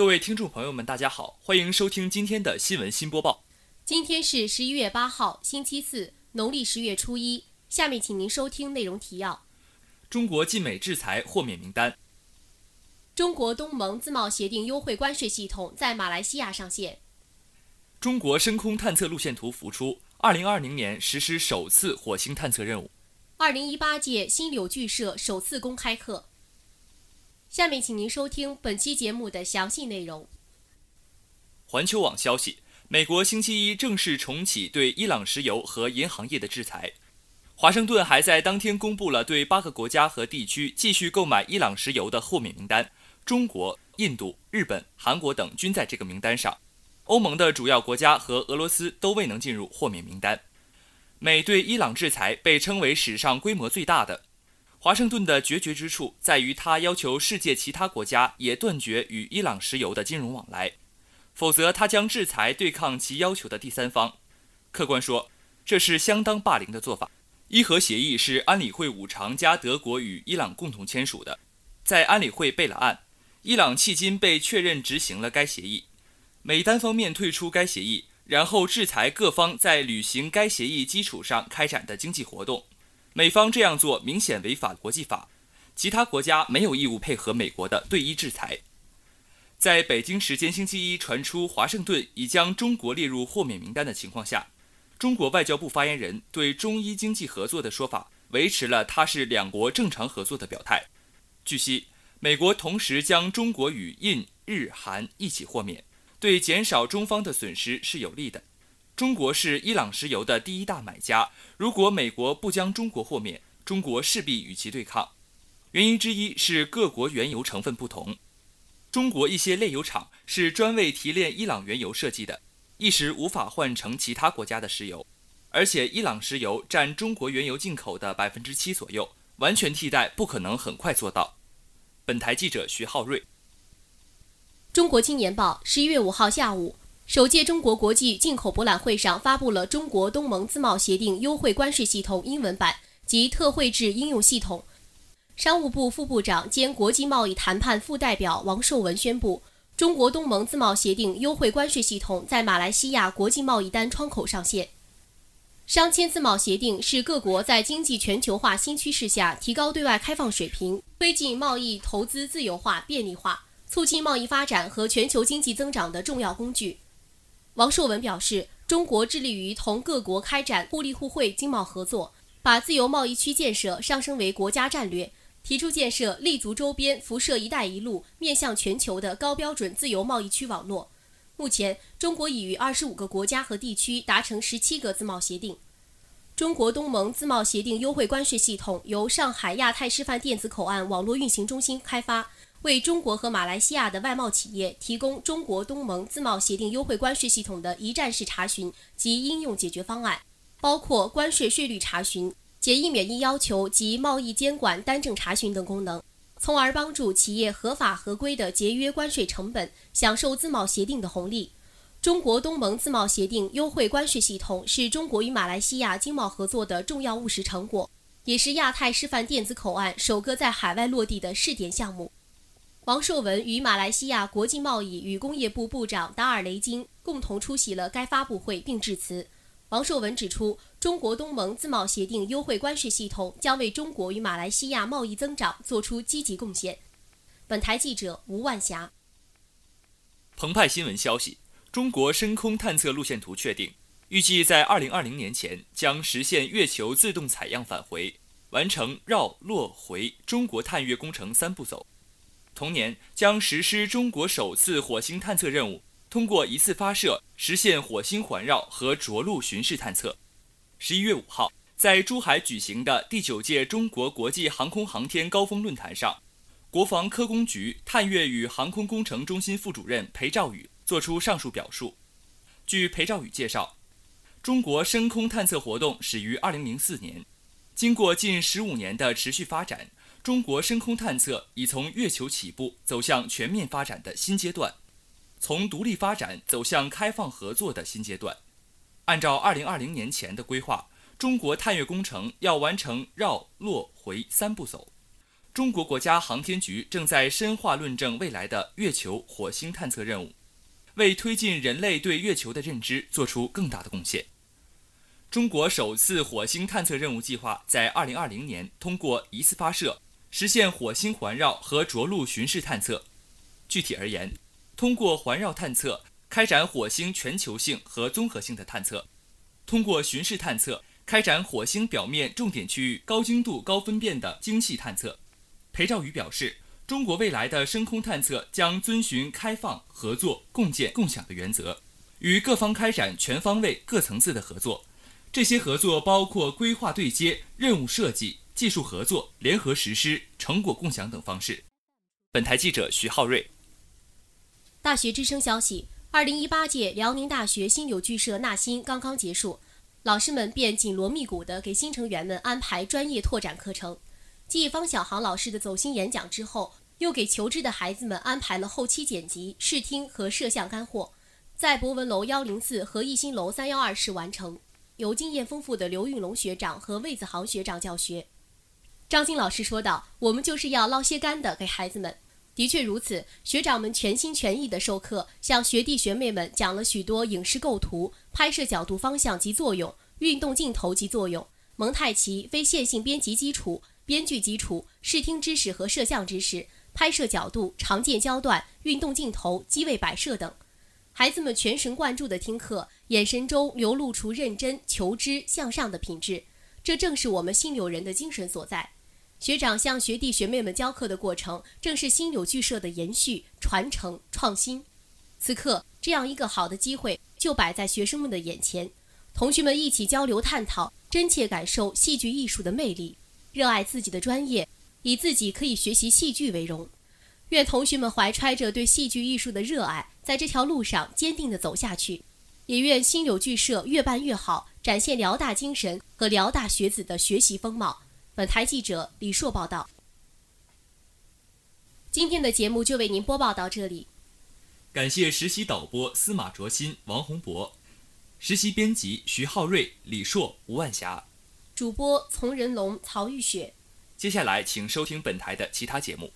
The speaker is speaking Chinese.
各位听众朋友们，大家好，欢迎收听今天的新闻新播报。今天是十一月八号，星期四，农历十月初一。下面请您收听内容提要：中国进美制裁豁免名单；中国东盟自贸协定优惠关税系统在马来西亚上线；中国深空探测路线图浮出，二零二零年实施首次火星探测任务；二零一八届新柳剧社首次公开课。下面请您收听本期节目的详细内容。环球网消息，美国星期一正式重启对伊朗石油和银行业的制裁。华盛顿还在当天公布了对八个国家和地区继续购买伊朗石油的豁免名单，中国、印度、日本、韩国等均在这个名单上。欧盟的主要国家和俄罗斯都未能进入豁免名单。美对伊朗制裁被称为史上规模最大的。华盛顿的决绝之处在于，他要求世界其他国家也断绝与伊朗石油的金融往来，否则他将制裁对抗其要求的第三方。客观说，这是相当霸凌的做法。伊核协议是安理会五常加德国与伊朗共同签署的，在安理会备了案，伊朗迄今被确认执行了该协议。美单方面退出该协议，然后制裁各方在履行该协议基础上开展的经济活动。美方这样做明显违反国际法，其他国家没有义务配合美国的对伊制裁。在北京时间星期一传出华盛顿已将中国列入豁免名单的情况下，中国外交部发言人对中伊经济合作的说法维持了它是两国正常合作的表态。据悉，美国同时将中国与印、日、韩一起豁免，对减少中方的损失是有利的。中国是伊朗石油的第一大买家。如果美国不将中国豁免，中国势必与其对抗。原因之一是各国原油成分不同。中国一些炼油厂是专为提炼伊朗原油设计的，一时无法换成其他国家的石油。而且，伊朗石油占中国原油进口的百分之七左右，完全替代不可能很快做到。本台记者徐浩瑞。中国青年报十一月五号下午。首届中国国际进口博览会上发布了中国东盟自贸协定优惠关税系统英文版及特惠制应用系统。商务部副部长兼国际贸易谈判副代表王受文宣布，中国东盟自贸协定优惠关税系统在马来西亚国际贸易单窗口上线。商签自贸协定是各国在经济全球化新趋势下提高对外开放水平、推进贸易投资自由化便利化、促进贸易发展和全球经济增长的重要工具。王受文表示，中国致力于同各国开展互利互惠经贸合作，把自由贸易区建设上升为国家战略，提出建设立足周边、辐射“一带一路”、面向全球的高标准自由贸易区网络。目前，中国已与二十五个国家和地区达成十七个自贸协定。中国东盟自贸协定优惠关税系统由上海亚太示范电子口岸网络运行中心开发。为中国和马来西亚的外贸企业提供中国东盟自贸协定优惠关税系统的一站式查询及应用解决方案，包括关税税率查询、检疫免疫要求及贸易监管单证查询等功能，从而帮助企业合法合规地节约关税成本，享受自贸协定的红利。中国东盟自贸协定优惠关税系统是中国与马来西亚经贸合作的重要务实成果，也是亚太示范电子口岸首个在海外落地的试点项目。王受文与马来西亚国际贸易与工业部部长达尔雷金共同出席了该发布会，并致辞。王受文指出，中国东盟自贸协定优惠关税系统将为中国与马来西亚贸易增长做出积极贡献。本台记者吴万霞。澎湃新闻消息：中国深空探测路线图确定，预计在2020年前将实现月球自动采样返回，完成绕、落、回中国探月工程三步走。同年将实施中国首次火星探测任务，通过一次发射实现火星环绕和着陆巡视探测。十一月五号，在珠海举行的第九届中国国际航空航天高峰论坛上，国防科工局探月与航空工程中心副主任裴兆宇作出上述表述。据裴兆宇介绍，中国深空探测活动始于二零零四年，经过近十五年的持续发展。中国深空探测已从月球起步，走向全面发展的新阶段，从独立发展走向开放合作的新阶段。按照2020年前的规划，中国探月工程要完成绕、落、回三步走。中国国家航天局正在深化论证未来的月球、火星探测任务，为推进人类对月球的认知做出更大的贡献。中国首次火星探测任务计划在2020年通过一次发射，实现火星环绕和着陆巡视探测。具体而言，通过环绕探测开展火星全球性和综合性的探测，通过巡视探测开展火星表面重点区域高精度、高分辨的精细探测。裴兆宇表示，中国未来的深空探测将遵循开放、合作、共建、共享的原则，与各方开展全方位、各层次的合作。这些合作包括规划对接、任务设计、技术合作、联合实施、成果共享等方式。本台记者徐浩瑞。大学之声消息：二零一八届辽宁大学新柳剧社纳新刚刚结束，老师们便紧锣密鼓地给新成员们安排专业拓展课程。继方小航老师的走心演讲之后，又给求知的孩子们安排了后期剪辑、视听和摄像干货，在博文楼幺零四和艺兴楼三幺二室完成。由经验丰富的刘运龙学长和魏子航学长教学。张晶老师说道：“我们就是要捞些干的给孩子们。”的确如此，学长们全心全意地授课，向学弟学妹们讲了许多影视构图、拍摄角度方向及作用、运动镜头及作用、蒙太奇、非线性编辑基础。编剧基础、视听知识和摄像知识、拍摄角度、常见焦段、运动镜头、机位摆设等，孩子们全神贯注地听课，眼神中流露出认真、求知、向上的品质。这正是我们新柳人的精神所在。学长向学弟学妹们教课的过程，正是新柳剧社的延续、传承、创新。此刻，这样一个好的机会就摆在学生们的眼前，同学们一起交流探讨，真切感受戏剧艺术的魅力。热爱自己的专业，以自己可以学习戏剧为荣。愿同学们怀揣着对戏剧艺术的热爱，在这条路上坚定地走下去。也愿新柳剧社越办越好，展现辽大精神和辽大学子的学习风貌。本台记者李硕报道。今天的节目就为您播报到这里。感谢实习导播司马卓新、王洪博，实习编辑徐浩瑞、李硕、吴万霞。主播丛仁龙、曹玉雪。接下来，请收听本台的其他节目。